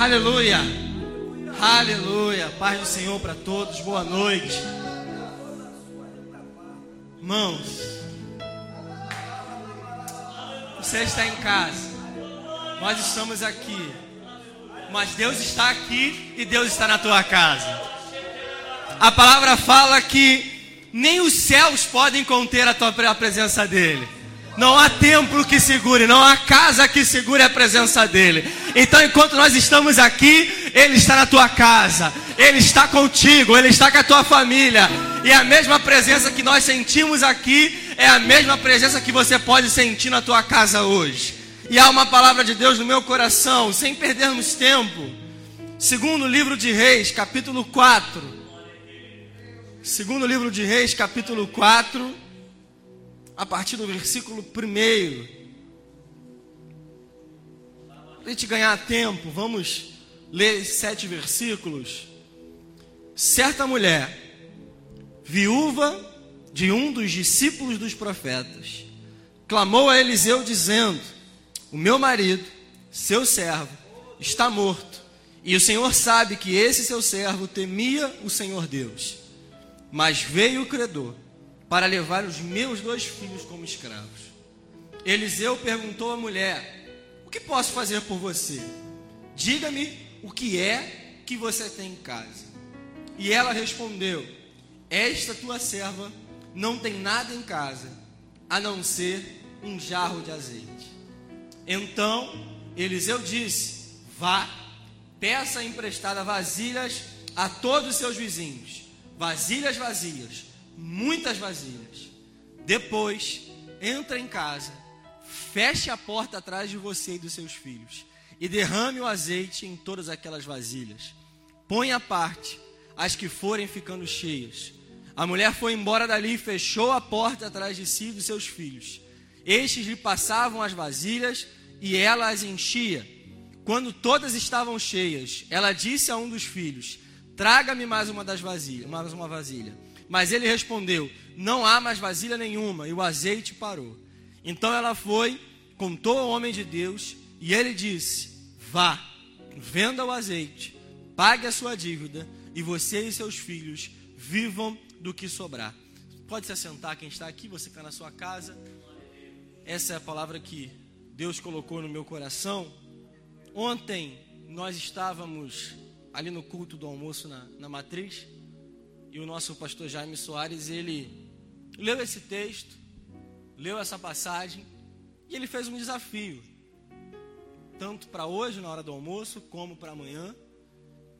Aleluia. Aleluia. Paz do Senhor para todos. Boa noite. Mãos. Você está em casa. Nós estamos aqui. Mas Deus está aqui e Deus está na tua casa. A palavra fala que nem os céus podem conter a tua a presença dele. Não há templo que segure, não há casa que segure a presença dele. Então, enquanto nós estamos aqui, ele está na tua casa, ele está contigo, ele está com a tua família. E a mesma presença que nós sentimos aqui é a mesma presença que você pode sentir na tua casa hoje. E há uma palavra de Deus no meu coração, sem perdermos tempo. Segundo livro de Reis, capítulo 4. Segundo livro de Reis, capítulo 4 a partir do versículo 1. A gente ganhar tempo, vamos ler sete versículos. Certa mulher, viúva de um dos discípulos dos profetas, clamou a Eliseu dizendo: O meu marido, seu servo, está morto, e o Senhor sabe que esse seu servo temia o Senhor Deus. Mas veio o credor para levar os meus dois filhos como escravos. Eliseu perguntou à mulher: O que posso fazer por você? Diga-me o que é que você tem em casa. E ela respondeu: Esta tua serva não tem nada em casa, a não ser um jarro de azeite. Então Eliseu disse: Vá, peça emprestada vasilhas a todos os seus vizinhos, vasilhas vazias muitas vasilhas. Depois, entra em casa, feche a porta atrás de você e dos seus filhos e derrame o azeite em todas aquelas vasilhas. Põe à parte as que forem ficando cheias. A mulher foi embora dali e fechou a porta atrás de si e dos seus filhos. Estes lhe passavam as vasilhas e ela as enchia. Quando todas estavam cheias, ela disse a um dos filhos: Traga-me mais uma das vasilhas, mais uma vasilha. Mas ele respondeu: Não há mais vasilha nenhuma, e o azeite parou. Então ela foi, contou ao homem de Deus, e ele disse: Vá, venda o azeite, pague a sua dívida, e você e seus filhos vivam do que sobrar. Pode se assentar quem está aqui, você que está na sua casa. Essa é a palavra que Deus colocou no meu coração. Ontem nós estávamos ali no culto do almoço na, na matriz e o nosso pastor Jaime Soares, ele leu esse texto, leu essa passagem e ele fez um desafio, tanto para hoje, na hora do almoço, como para amanhã.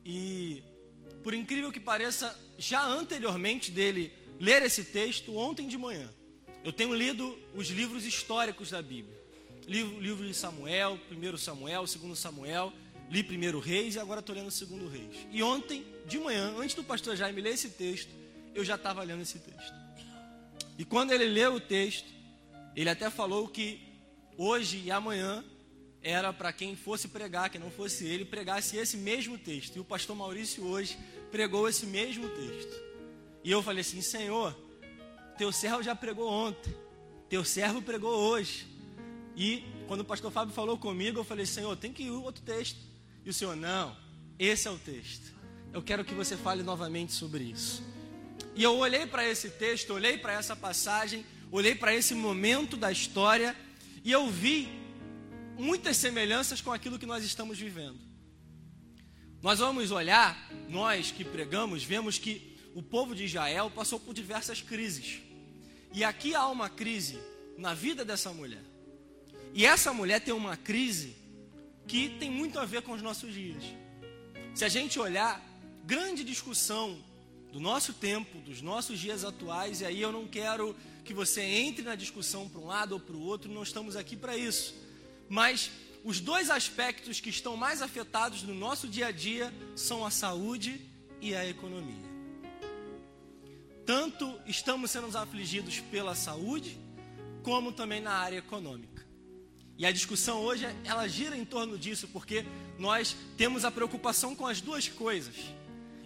E, por incrível que pareça, já anteriormente dele ler esse texto, ontem de manhã, eu tenho lido os livros históricos da Bíblia. Livro, livro de Samuel, primeiro Samuel, segundo Samuel, li primeiro Reis e agora estou lendo segundo Reis. E ontem, de manhã, antes do pastor Jaime ler esse texto, eu já estava lendo esse texto. E quando ele leu o texto, ele até falou que hoje e amanhã era para quem fosse pregar, que não fosse ele, pregasse esse mesmo texto. E o pastor Maurício hoje pregou esse mesmo texto. E eu falei assim: Senhor, teu servo já pregou ontem, teu servo pregou hoje. E quando o pastor Fábio falou comigo, eu falei: Senhor, tem que ir outro texto. E o Senhor, não, esse é o texto. Eu quero que você fale novamente sobre isso. E eu olhei para esse texto, olhei para essa passagem, olhei para esse momento da história e eu vi muitas semelhanças com aquilo que nós estamos vivendo. Nós vamos olhar, nós que pregamos, vemos que o povo de Israel passou por diversas crises. E aqui há uma crise na vida dessa mulher. E essa mulher tem uma crise que tem muito a ver com os nossos dias. Se a gente olhar, grande discussão do nosso tempo, dos nossos dias atuais, e aí eu não quero que você entre na discussão para um lado ou para o outro, não estamos aqui para isso. Mas os dois aspectos que estão mais afetados no nosso dia a dia são a saúde e a economia. Tanto estamos sendo afligidos pela saúde, como também na área econômica. E a discussão hoje, ela gira em torno disso, porque nós temos a preocupação com as duas coisas.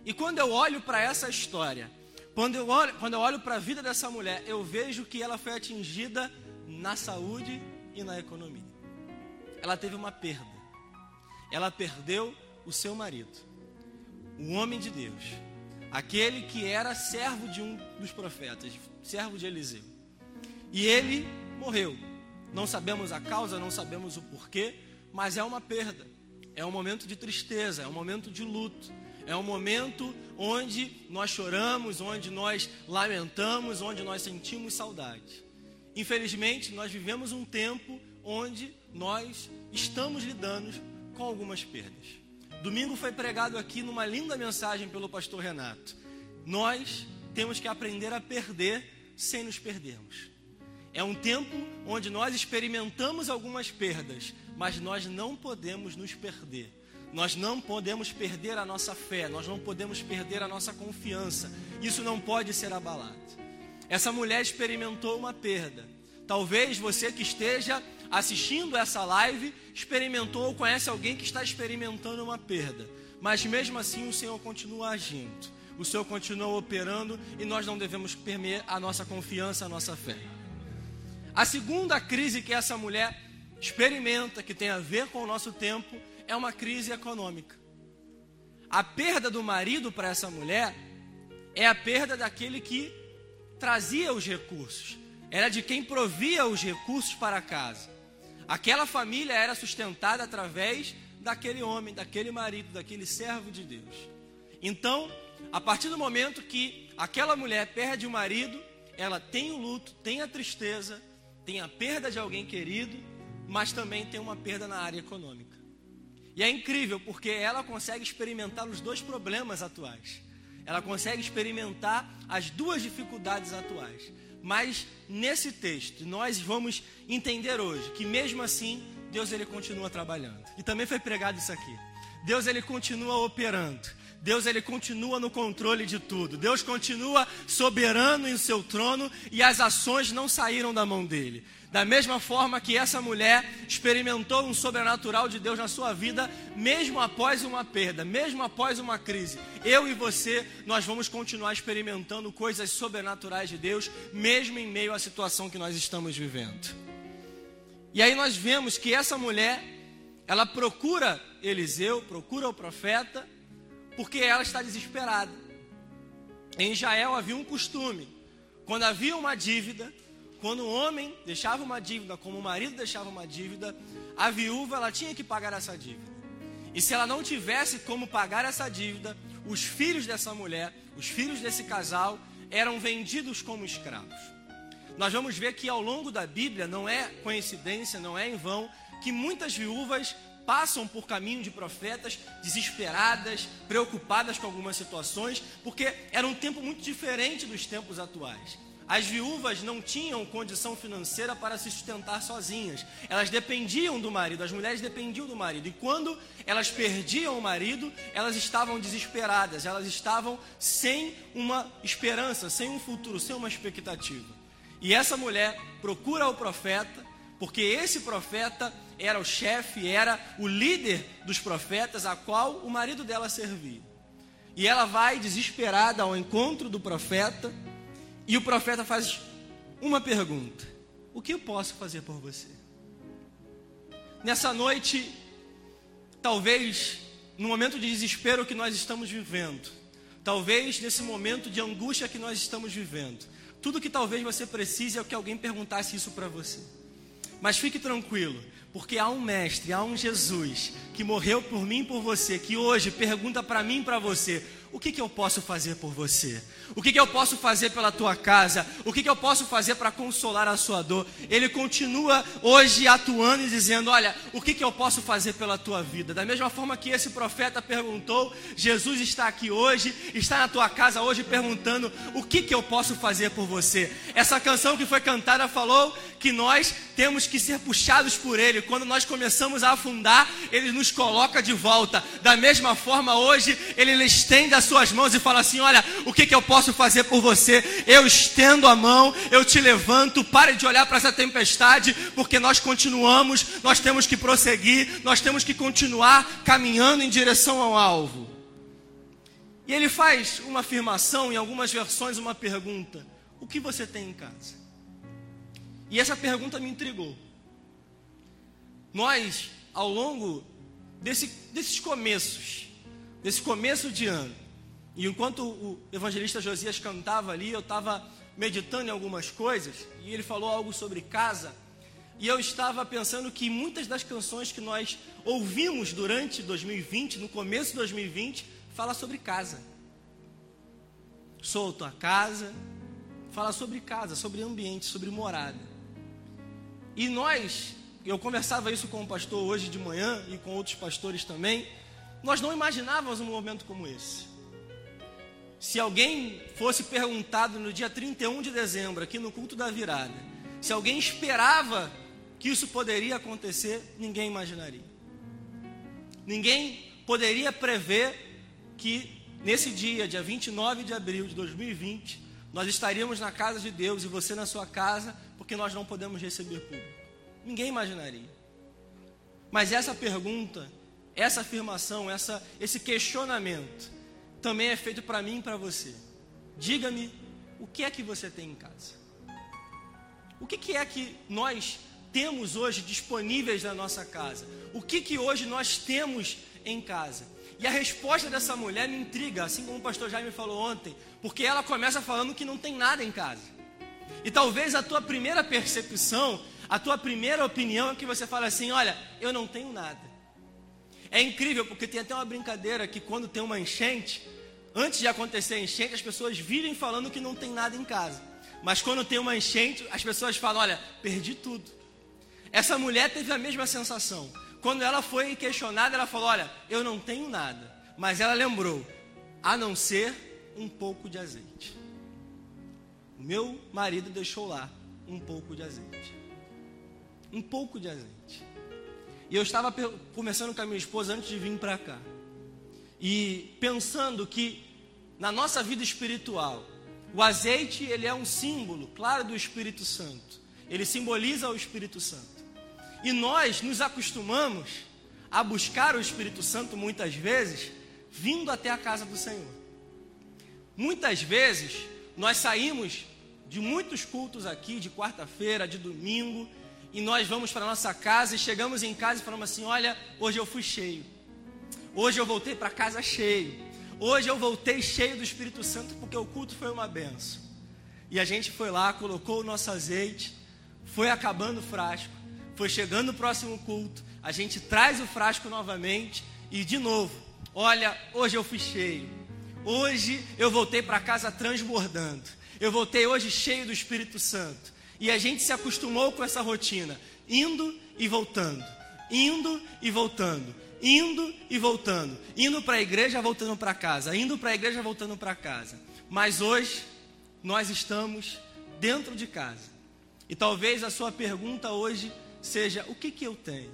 E quando eu olho para essa história, quando eu olho, quando eu olho para a vida dessa mulher, eu vejo que ela foi atingida na saúde e na economia. Ela teve uma perda. Ela perdeu o seu marido, o homem de Deus, aquele que era servo de um dos profetas, servo de Eliseu. E ele morreu. Não sabemos a causa, não sabemos o porquê, mas é uma perda. É um momento de tristeza, é um momento de luto. É um momento onde nós choramos, onde nós lamentamos, onde nós sentimos saudade. Infelizmente, nós vivemos um tempo onde nós estamos lidando com algumas perdas. Domingo foi pregado aqui numa linda mensagem pelo pastor Renato. Nós temos que aprender a perder sem nos perdermos. É um tempo onde nós experimentamos algumas perdas, mas nós não podemos nos perder. Nós não podemos perder a nossa fé, nós não podemos perder a nossa confiança. Isso não pode ser abalado. Essa mulher experimentou uma perda. Talvez você que esteja assistindo essa live experimentou ou conhece alguém que está experimentando uma perda. Mas mesmo assim o Senhor continua agindo. O Senhor continua operando e nós não devemos perder a nossa confiança, a nossa fé. A segunda crise que essa mulher experimenta, que tem a ver com o nosso tempo, é uma crise econômica. A perda do marido para essa mulher é a perda daquele que trazia os recursos, era de quem provia os recursos para casa. Aquela família era sustentada através daquele homem, daquele marido, daquele servo de Deus. Então, a partir do momento que aquela mulher perde o marido, ela tem o luto, tem a tristeza, tem a perda de alguém querido, mas também tem uma perda na área econômica. E é incrível porque ela consegue experimentar os dois problemas atuais. Ela consegue experimentar as duas dificuldades atuais. Mas nesse texto, nós vamos entender hoje que mesmo assim, Deus ele continua trabalhando. E também foi pregado isso aqui. Deus ele continua operando. Deus ele continua no controle de tudo. Deus continua soberano em seu trono e as ações não saíram da mão dele. Da mesma forma que essa mulher experimentou um sobrenatural de Deus na sua vida, mesmo após uma perda, mesmo após uma crise, eu e você, nós vamos continuar experimentando coisas sobrenaturais de Deus, mesmo em meio à situação que nós estamos vivendo. E aí nós vemos que essa mulher, ela procura Eliseu, procura o profeta, porque ela está desesperada. Em Israel havia um costume, quando havia uma dívida, quando o homem deixava uma dívida, como o marido deixava uma dívida, a viúva ela tinha que pagar essa dívida. E se ela não tivesse como pagar essa dívida, os filhos dessa mulher, os filhos desse casal, eram vendidos como escravos. Nós vamos ver que ao longo da Bíblia, não é coincidência, não é em vão, que muitas viúvas passam por caminho de profetas desesperadas, preocupadas com algumas situações, porque era um tempo muito diferente dos tempos atuais. As viúvas não tinham condição financeira para se sustentar sozinhas. Elas dependiam do marido, as mulheres dependiam do marido. E quando elas perdiam o marido, elas estavam desesperadas, elas estavam sem uma esperança, sem um futuro, sem uma expectativa. E essa mulher procura o profeta, porque esse profeta era o chefe, era o líder dos profetas, a qual o marido dela servia. E ela vai desesperada ao encontro do profeta e o profeta faz uma pergunta: O que eu posso fazer por você? Nessa noite, talvez no momento de desespero que nós estamos vivendo, talvez nesse momento de angústia que nós estamos vivendo, tudo que talvez você precise é que alguém perguntasse isso para você. Mas fique tranquilo, porque há um mestre, há um Jesus que morreu por mim e por você, que hoje pergunta para mim e para você: o que, que eu posso fazer por você? O que, que eu posso fazer pela tua casa? O que, que eu posso fazer para consolar a sua dor? Ele continua hoje atuando e dizendo: Olha, o que, que eu posso fazer pela tua vida? Da mesma forma que esse profeta perguntou, Jesus está aqui hoje, está na tua casa hoje perguntando: O que, que eu posso fazer por você? Essa canção que foi cantada falou que nós temos que ser puxados por Ele. Quando nós começamos a afundar, Ele nos coloca de volta. Da mesma forma, hoje, Ele estende a suas mãos e fala assim: Olha, o que, que eu posso fazer por você? Eu estendo a mão, eu te levanto. Pare de olhar para essa tempestade, porque nós continuamos, nós temos que prosseguir, nós temos que continuar caminhando em direção ao alvo. E ele faz uma afirmação, em algumas versões, uma pergunta: O que você tem em casa? E essa pergunta me intrigou. Nós, ao longo desse, desses começos, desse começo de ano. E enquanto o evangelista Josias cantava ali, eu estava meditando em algumas coisas, e ele falou algo sobre casa, e eu estava pensando que muitas das canções que nós ouvimos durante 2020, no começo de 2020, fala sobre casa. Sou tua casa, fala sobre casa, sobre ambiente, sobre morada. E nós, eu conversava isso com o pastor hoje de manhã e com outros pastores também, nós não imaginávamos um momento como esse. Se alguém fosse perguntado no dia 31 de dezembro, aqui no culto da virada, se alguém esperava que isso poderia acontecer, ninguém imaginaria. Ninguém poderia prever que nesse dia, dia 29 de abril de 2020, nós estaríamos na casa de Deus e você na sua casa, porque nós não podemos receber público. Ninguém imaginaria. Mas essa pergunta, essa afirmação, essa, esse questionamento, também é feito para mim e para você. Diga-me o que é que você tem em casa. O que, que é que nós temos hoje disponíveis na nossa casa? O que, que hoje nós temos em casa? E a resposta dessa mulher me intriga, assim como o pastor Jaime falou ontem, porque ela começa falando que não tem nada em casa. E talvez a tua primeira percepção, a tua primeira opinião é que você fala assim: olha, eu não tenho nada. É incrível porque tem até uma brincadeira que quando tem uma enchente, antes de acontecer a enchente, as pessoas virem falando que não tem nada em casa. Mas quando tem uma enchente, as pessoas falam: olha, perdi tudo. Essa mulher teve a mesma sensação. Quando ela foi questionada, ela falou: Olha, eu não tenho nada. Mas ela lembrou, a não ser um pouco de azeite. Meu marido deixou lá um pouco de azeite. Um pouco de azeite. E eu estava conversando com a minha esposa antes de vir para cá. E pensando que na nossa vida espiritual, o azeite ele é um símbolo, claro, do Espírito Santo. Ele simboliza o Espírito Santo. E nós nos acostumamos a buscar o Espírito Santo muitas vezes vindo até a casa do Senhor. Muitas vezes nós saímos de muitos cultos aqui, de quarta-feira, de domingo, e nós vamos para nossa casa e chegamos em casa e falamos assim: Olha, hoje eu fui cheio, hoje eu voltei para casa cheio, hoje eu voltei cheio do Espírito Santo porque o culto foi uma benção. E a gente foi lá, colocou o nosso azeite, foi acabando o frasco, foi chegando o próximo culto, a gente traz o frasco novamente e de novo, olha, hoje eu fui cheio. Hoje eu voltei para casa transbordando. Eu voltei hoje cheio do Espírito Santo. E a gente se acostumou com essa rotina, indo e voltando, indo e voltando, indo e voltando, indo para a igreja, voltando para casa, indo para a igreja, voltando para casa. Mas hoje nós estamos dentro de casa. E talvez a sua pergunta hoje seja o que, que eu tenho.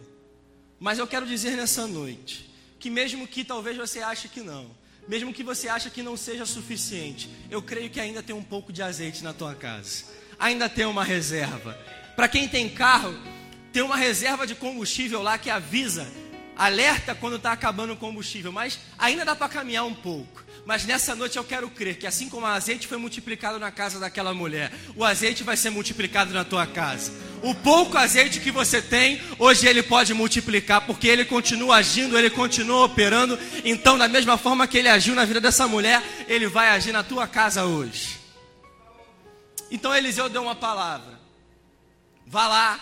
Mas eu quero dizer nessa noite que mesmo que talvez você ache que não, mesmo que você ache que não seja suficiente, eu creio que ainda tem um pouco de azeite na tua casa. Ainda tem uma reserva. Para quem tem carro, tem uma reserva de combustível lá que avisa, alerta quando está acabando o combustível, mas ainda dá para caminhar um pouco. Mas nessa noite eu quero crer que assim como o azeite foi multiplicado na casa daquela mulher, o azeite vai ser multiplicado na tua casa. O pouco azeite que você tem, hoje ele pode multiplicar, porque ele continua agindo, ele continua operando. Então, da mesma forma que ele agiu na vida dessa mulher, ele vai agir na tua casa hoje. Então Eliseu deu uma palavra. Vá lá,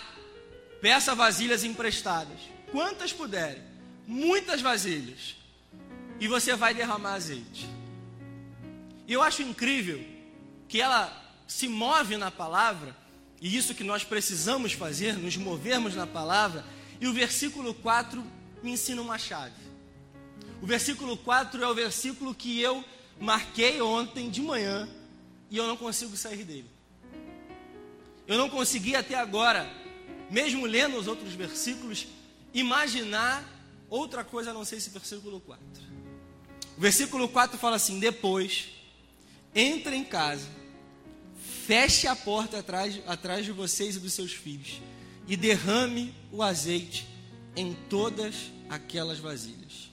peça vasilhas emprestadas, quantas puderem, muitas vasilhas e você vai derramar azeite. E eu acho incrível que ela se move na palavra, e isso que nós precisamos fazer, nos movermos na palavra, e o versículo 4 me ensina uma chave. O versículo 4 é o versículo que eu marquei ontem de manhã e eu não consigo sair dele. Eu não consegui até agora, mesmo lendo os outros versículos, imaginar outra coisa a não ser esse versículo 4. O versículo 4 fala assim: Depois, entre em casa, feche a porta atrás, atrás de vocês e dos seus filhos, e derrame o azeite em todas aquelas vasilhas.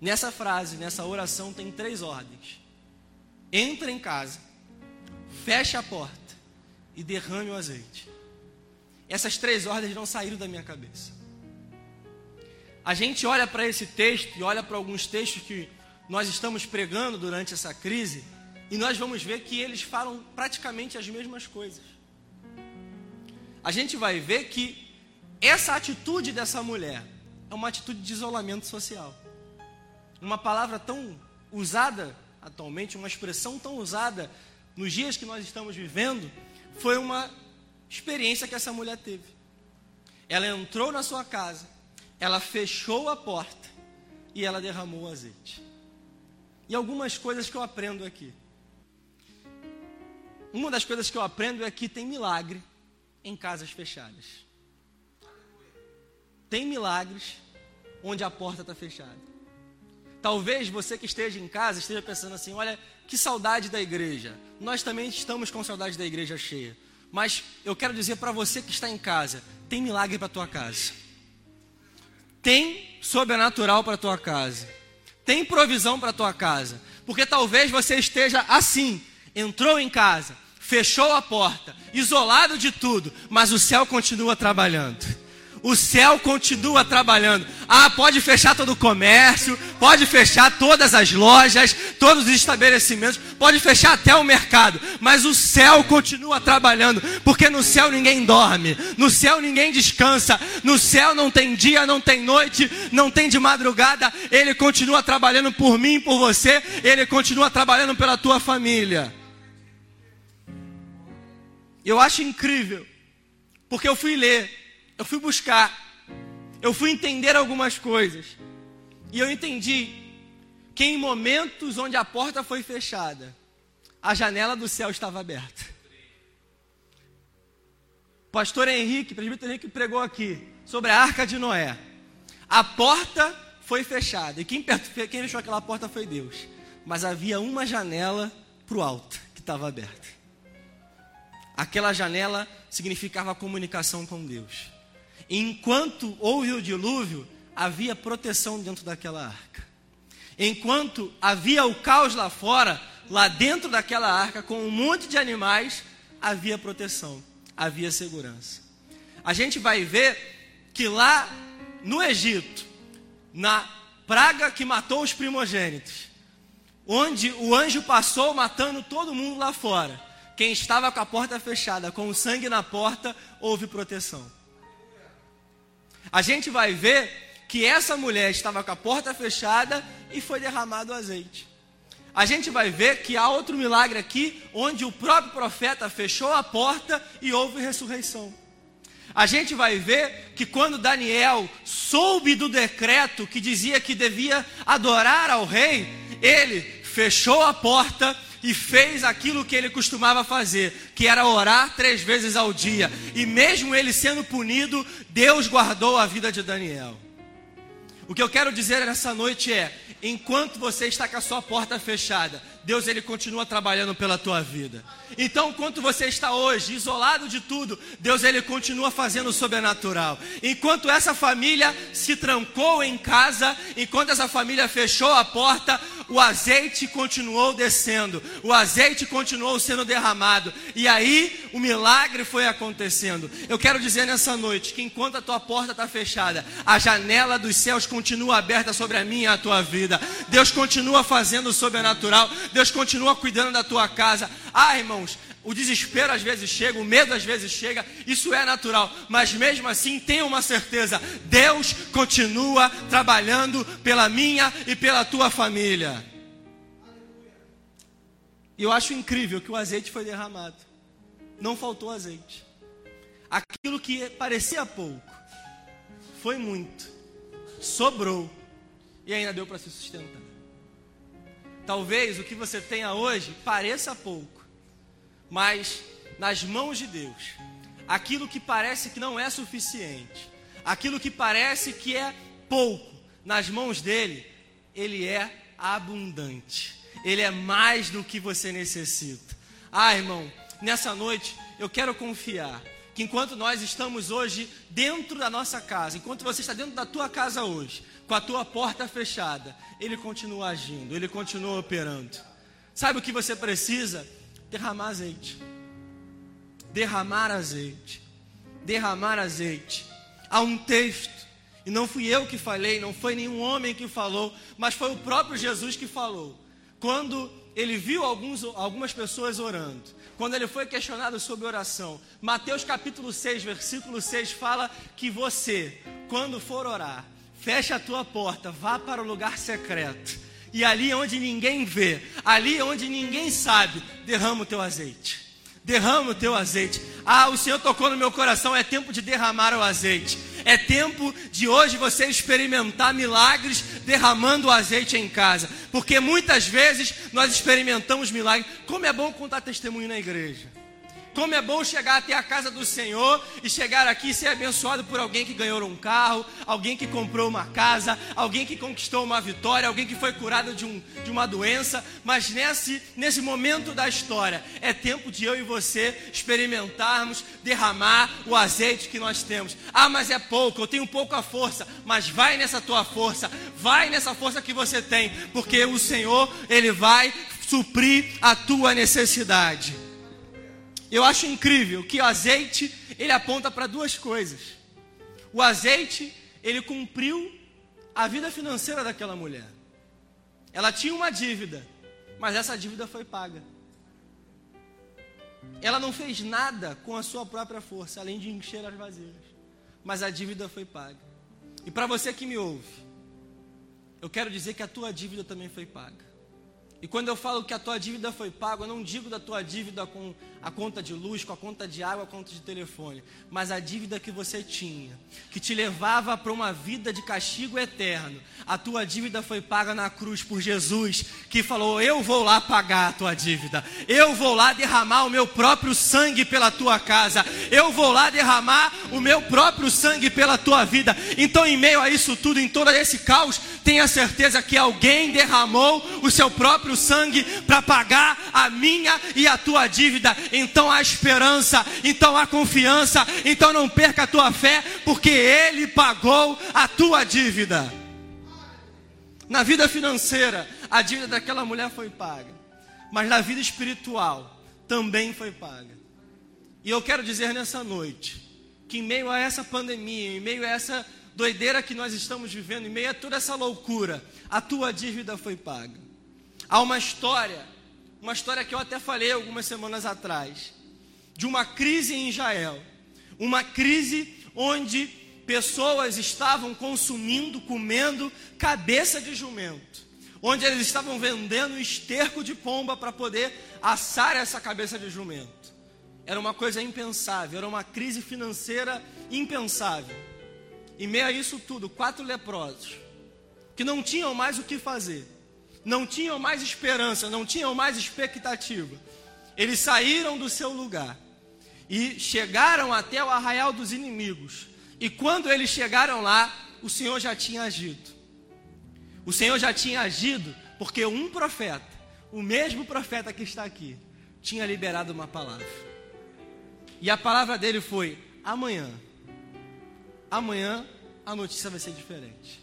Nessa frase, nessa oração, tem três ordens: entre em casa, feche a porta e derrame o azeite. Essas três ordens não saíram da minha cabeça. A gente olha para esse texto e olha para alguns textos que nós estamos pregando durante essa crise, e nós vamos ver que eles falam praticamente as mesmas coisas. A gente vai ver que essa atitude dessa mulher é uma atitude de isolamento social. Uma palavra tão usada atualmente, uma expressão tão usada nos dias que nós estamos vivendo, foi uma experiência que essa mulher teve. Ela entrou na sua casa, ela fechou a porta e ela derramou o azeite. E algumas coisas que eu aprendo aqui. Uma das coisas que eu aprendo é que tem milagre em casas fechadas. Tem milagres onde a porta está fechada. Talvez você que esteja em casa esteja pensando assim: olha, que saudade da igreja. Nós também estamos com saudade da igreja cheia. Mas eu quero dizer para você que está em casa: tem milagre para tua casa. Tem sobrenatural para tua casa. Tem provisão para tua casa. Porque talvez você esteja assim, entrou em casa, fechou a porta, isolado de tudo, mas o céu continua trabalhando o céu continua trabalhando. Ah, pode fechar todo o comércio, pode fechar todas as lojas, todos os estabelecimentos, pode fechar até o mercado, mas o céu continua trabalhando, porque no céu ninguém dorme, no céu ninguém descansa, no céu não tem dia, não tem noite, não tem de madrugada, ele continua trabalhando por mim, por você, ele continua trabalhando pela tua família. Eu acho incrível, porque eu fui ler eu fui buscar, eu fui entender algumas coisas. E eu entendi que em momentos onde a porta foi fechada, a janela do céu estava aberta. Pastor Henrique, presbítero Henrique pregou aqui sobre a arca de Noé. A porta foi fechada. E quem, quem fechou aquela porta foi Deus. Mas havia uma janela para o alto que estava aberta. Aquela janela significava comunicação com Deus. Enquanto houve o dilúvio, havia proteção dentro daquela arca. Enquanto havia o caos lá fora, lá dentro daquela arca, com um monte de animais, havia proteção, havia segurança. A gente vai ver que lá no Egito, na praga que matou os primogênitos, onde o anjo passou matando todo mundo lá fora, quem estava com a porta fechada, com o sangue na porta, houve proteção a gente vai ver que essa mulher estava com a porta fechada e foi derramado o azeite. A gente vai ver que há outro milagre aqui, onde o próprio profeta fechou a porta e houve ressurreição. A gente vai ver que quando Daniel soube do decreto que dizia que devia adorar ao rei, ele fechou a porta e fez aquilo que ele costumava fazer, que era orar três vezes ao dia. E mesmo ele sendo punido, Deus guardou a vida de Daniel. O que eu quero dizer nessa noite é: enquanto você está com a sua porta fechada, Deus ele continua trabalhando pela tua vida. Então, enquanto você está hoje isolado de tudo, Deus ele continua fazendo o sobrenatural. Enquanto essa família se trancou em casa, enquanto essa família fechou a porta, o azeite continuou descendo, o azeite continuou sendo derramado, e aí o milagre foi acontecendo. Eu quero dizer nessa noite que enquanto a tua porta está fechada, a janela dos céus continua aberta sobre a minha e a tua vida. Deus continua fazendo o sobrenatural. Deus continua cuidando da tua casa. Ah, irmãos, o desespero às vezes chega, o medo às vezes chega, isso é natural, mas mesmo assim tenha uma certeza: Deus continua trabalhando pela minha e pela tua família. E eu acho incrível que o azeite foi derramado, não faltou azeite. Aquilo que parecia pouco, foi muito, sobrou e ainda deu para se sustentar. Talvez o que você tenha hoje pareça pouco, mas nas mãos de Deus, aquilo que parece que não é suficiente, aquilo que parece que é pouco, nas mãos dele, ele é abundante. Ele é mais do que você necessita. Ah, irmão, nessa noite eu quero confiar que enquanto nós estamos hoje dentro da nossa casa, enquanto você está dentro da tua casa hoje, com a tua porta fechada, Ele continua agindo, Ele continua operando. Sabe o que você precisa? Derramar azeite. Derramar azeite. Derramar azeite. Há um texto E não fui eu que falei, não foi nenhum homem que falou, mas foi o próprio Jesus que falou. Quando ele viu alguns, algumas pessoas orando, quando ele foi questionado sobre oração, Mateus capítulo 6, versículo 6 fala que você, quando for orar, feche a tua porta, vá para o lugar secreto, e ali onde ninguém vê, ali onde ninguém sabe, derrama o teu azeite. Derrama o teu azeite. Ah, o Senhor tocou no meu coração, é tempo de derramar o azeite. É tempo de hoje você experimentar milagres derramando o azeite em casa. Porque muitas vezes nós experimentamos milagres. Como é bom contar testemunho na igreja. Como é bom chegar até a casa do Senhor e chegar aqui e ser abençoado por alguém que ganhou um carro, alguém que comprou uma casa, alguém que conquistou uma vitória, alguém que foi curado de, um, de uma doença. Mas nesse, nesse momento da história, é tempo de eu e você experimentarmos, derramar o azeite que nós temos. Ah, mas é pouco, eu tenho pouca força. Mas vai nessa tua força, vai nessa força que você tem, porque o Senhor, Ele vai suprir a tua necessidade. Eu acho incrível que o azeite, ele aponta para duas coisas. O azeite, ele cumpriu a vida financeira daquela mulher. Ela tinha uma dívida, mas essa dívida foi paga. Ela não fez nada com a sua própria força, além de encher as vasilhas. Mas a dívida foi paga. E para você que me ouve, eu quero dizer que a tua dívida também foi paga. E quando eu falo que a tua dívida foi paga, eu não digo da tua dívida com a conta de luz, com a conta de água, a conta de telefone, mas a dívida que você tinha, que te levava para uma vida de castigo eterno. A tua dívida foi paga na cruz por Jesus, que falou: Eu vou lá pagar a tua dívida, eu vou lá derramar o meu próprio sangue pela tua casa, eu vou lá derramar o meu próprio sangue pela tua vida. Então, em meio a isso tudo, em todo esse caos, tenha certeza que alguém derramou o seu próprio próprio sangue para pagar a minha e a tua dívida. Então há esperança, então há confiança, então não perca a tua fé, porque Ele pagou a tua dívida. Na vida financeira, a dívida daquela mulher foi paga, mas na vida espiritual também foi paga. E eu quero dizer nessa noite que, em meio a essa pandemia, em meio a essa doideira que nós estamos vivendo, em meio a toda essa loucura, a tua dívida foi paga. Há uma história, uma história que eu até falei algumas semanas atrás, de uma crise em Israel. Uma crise onde pessoas estavam consumindo, comendo cabeça de jumento. Onde eles estavam vendendo esterco de pomba para poder assar essa cabeça de jumento. Era uma coisa impensável, era uma crise financeira impensável. E meio a isso tudo, quatro leprosos, que não tinham mais o que fazer não tinham mais esperança, não tinham mais expectativa. Eles saíram do seu lugar e chegaram até o arraial dos inimigos. E quando eles chegaram lá, o Senhor já tinha agido. O Senhor já tinha agido porque um profeta, o mesmo profeta que está aqui, tinha liberado uma palavra. E a palavra dele foi: amanhã, amanhã a notícia vai ser diferente.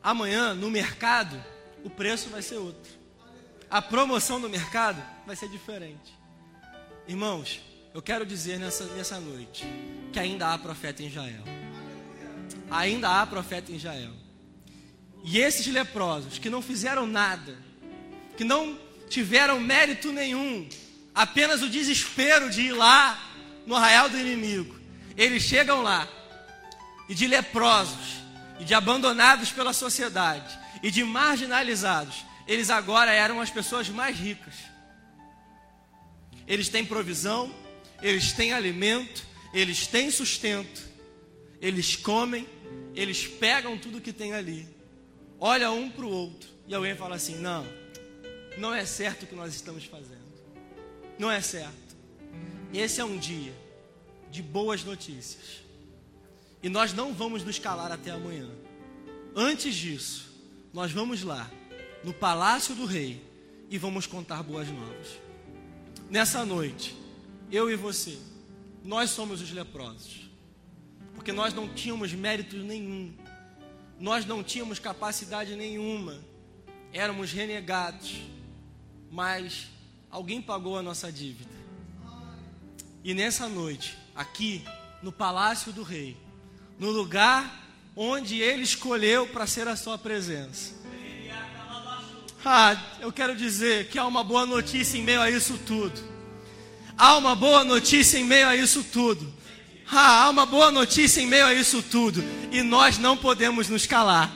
Amanhã, no mercado, o preço vai ser outro. A promoção no mercado vai ser diferente. Irmãos, eu quero dizer nessa, nessa noite que ainda há profeta em Israel. Ainda há profeta em Israel. E esses leprosos que não fizeram nada, que não tiveram mérito nenhum, apenas o desespero de ir lá no arraial do inimigo, eles chegam lá e de leprosos e de abandonados pela sociedade, e de marginalizados, eles agora eram as pessoas mais ricas. Eles têm provisão, eles têm alimento, eles têm sustento, eles comem, eles pegam tudo que tem ali, olha um para o outro, e alguém fala assim: não, não é certo o que nós estamos fazendo, não é certo. Esse é um dia de boas notícias, e nós não vamos nos calar até amanhã. Antes disso, nós vamos lá, no palácio do rei, e vamos contar boas novas. Nessa noite, eu e você, nós somos os leprosos, porque nós não tínhamos mérito nenhum, nós não tínhamos capacidade nenhuma, éramos renegados, mas alguém pagou a nossa dívida. E nessa noite, aqui no palácio do rei, no lugar onde Ele escolheu para ser a Sua presença. Ah, eu quero dizer que há uma boa notícia em meio a isso tudo. Há uma boa notícia em meio a isso tudo. Ah, há uma boa notícia em meio a isso tudo. E nós não podemos nos calar.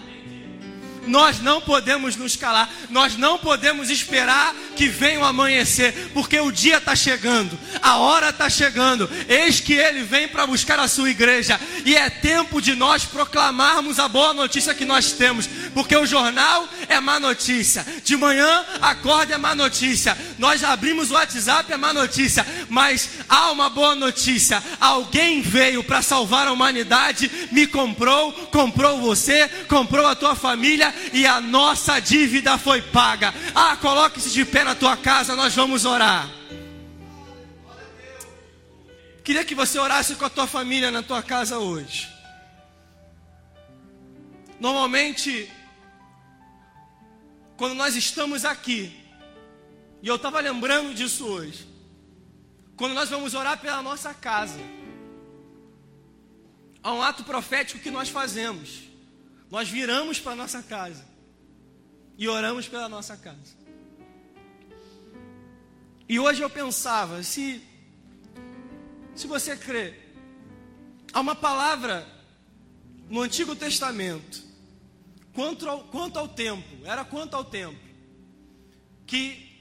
Nós não podemos nos calar, nós não podemos esperar que venha o amanhecer, porque o dia está chegando, a hora está chegando. Eis que ele vem para buscar a sua igreja, e é tempo de nós proclamarmos a boa notícia que nós temos, porque o jornal é má notícia, de manhã acorda é má notícia, nós abrimos o WhatsApp é má notícia, mas há uma boa notícia: alguém veio para salvar a humanidade, me comprou, comprou você, comprou a tua família e a nossa dívida foi paga. Ah, coloque-se de pé na tua casa, nós vamos orar. Queria que você orasse com a tua família na tua casa hoje. Normalmente, quando nós estamos aqui, e eu estava lembrando disso hoje, quando nós vamos orar pela nossa casa, há um ato profético que nós fazemos. Nós viramos para nossa casa e oramos pela nossa casa. E hoje eu pensava, se se você crê, há uma palavra no Antigo Testamento quanto ao, quanto ao tempo, era quanto ao tempo, que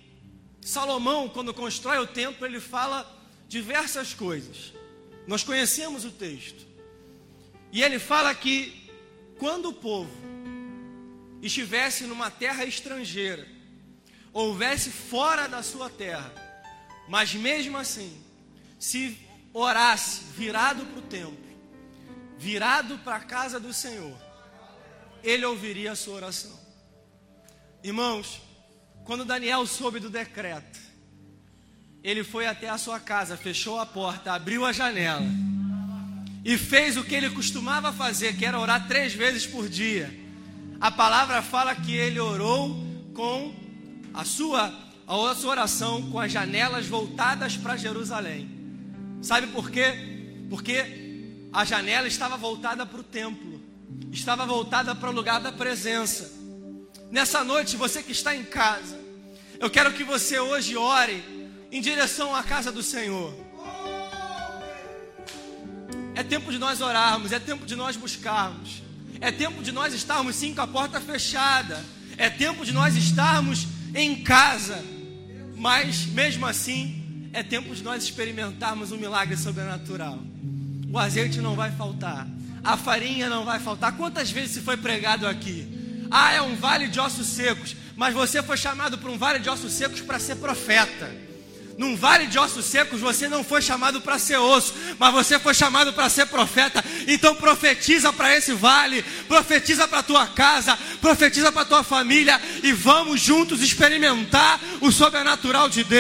Salomão, quando constrói o templo, ele fala diversas coisas. Nós conhecemos o texto. E ele fala que quando o povo estivesse numa terra estrangeira, houvesse fora da sua terra, mas mesmo assim, se orasse virado para o templo, virado para a casa do Senhor, ele ouviria a sua oração. Irmãos, quando Daniel soube do decreto, ele foi até a sua casa, fechou a porta, abriu a janela e fez o que ele costumava fazer, que era orar três vezes por dia. A palavra fala que ele orou com a sua, a sua oração com as janelas voltadas para Jerusalém. Sabe por quê? Porque a janela estava voltada para o templo, estava voltada para o lugar da presença. Nessa noite, você que está em casa, eu quero que você hoje ore em direção à casa do Senhor. É tempo de nós orarmos, é tempo de nós buscarmos. É tempo de nós estarmos sim com a porta fechada. É tempo de nós estarmos em casa. Mas mesmo assim, é tempo de nós experimentarmos um milagre sobrenatural. O azeite não vai faltar, a farinha não vai faltar. Quantas vezes se foi pregado aqui? Ah, é um vale de ossos secos, mas você foi chamado para um vale de ossos secos para ser profeta. Num vale de ossos secos, você não foi chamado para ser osso, mas você foi chamado para ser profeta. Então profetiza para esse vale, profetiza para tua casa, profetiza para tua família e vamos juntos experimentar o sobrenatural de Deus.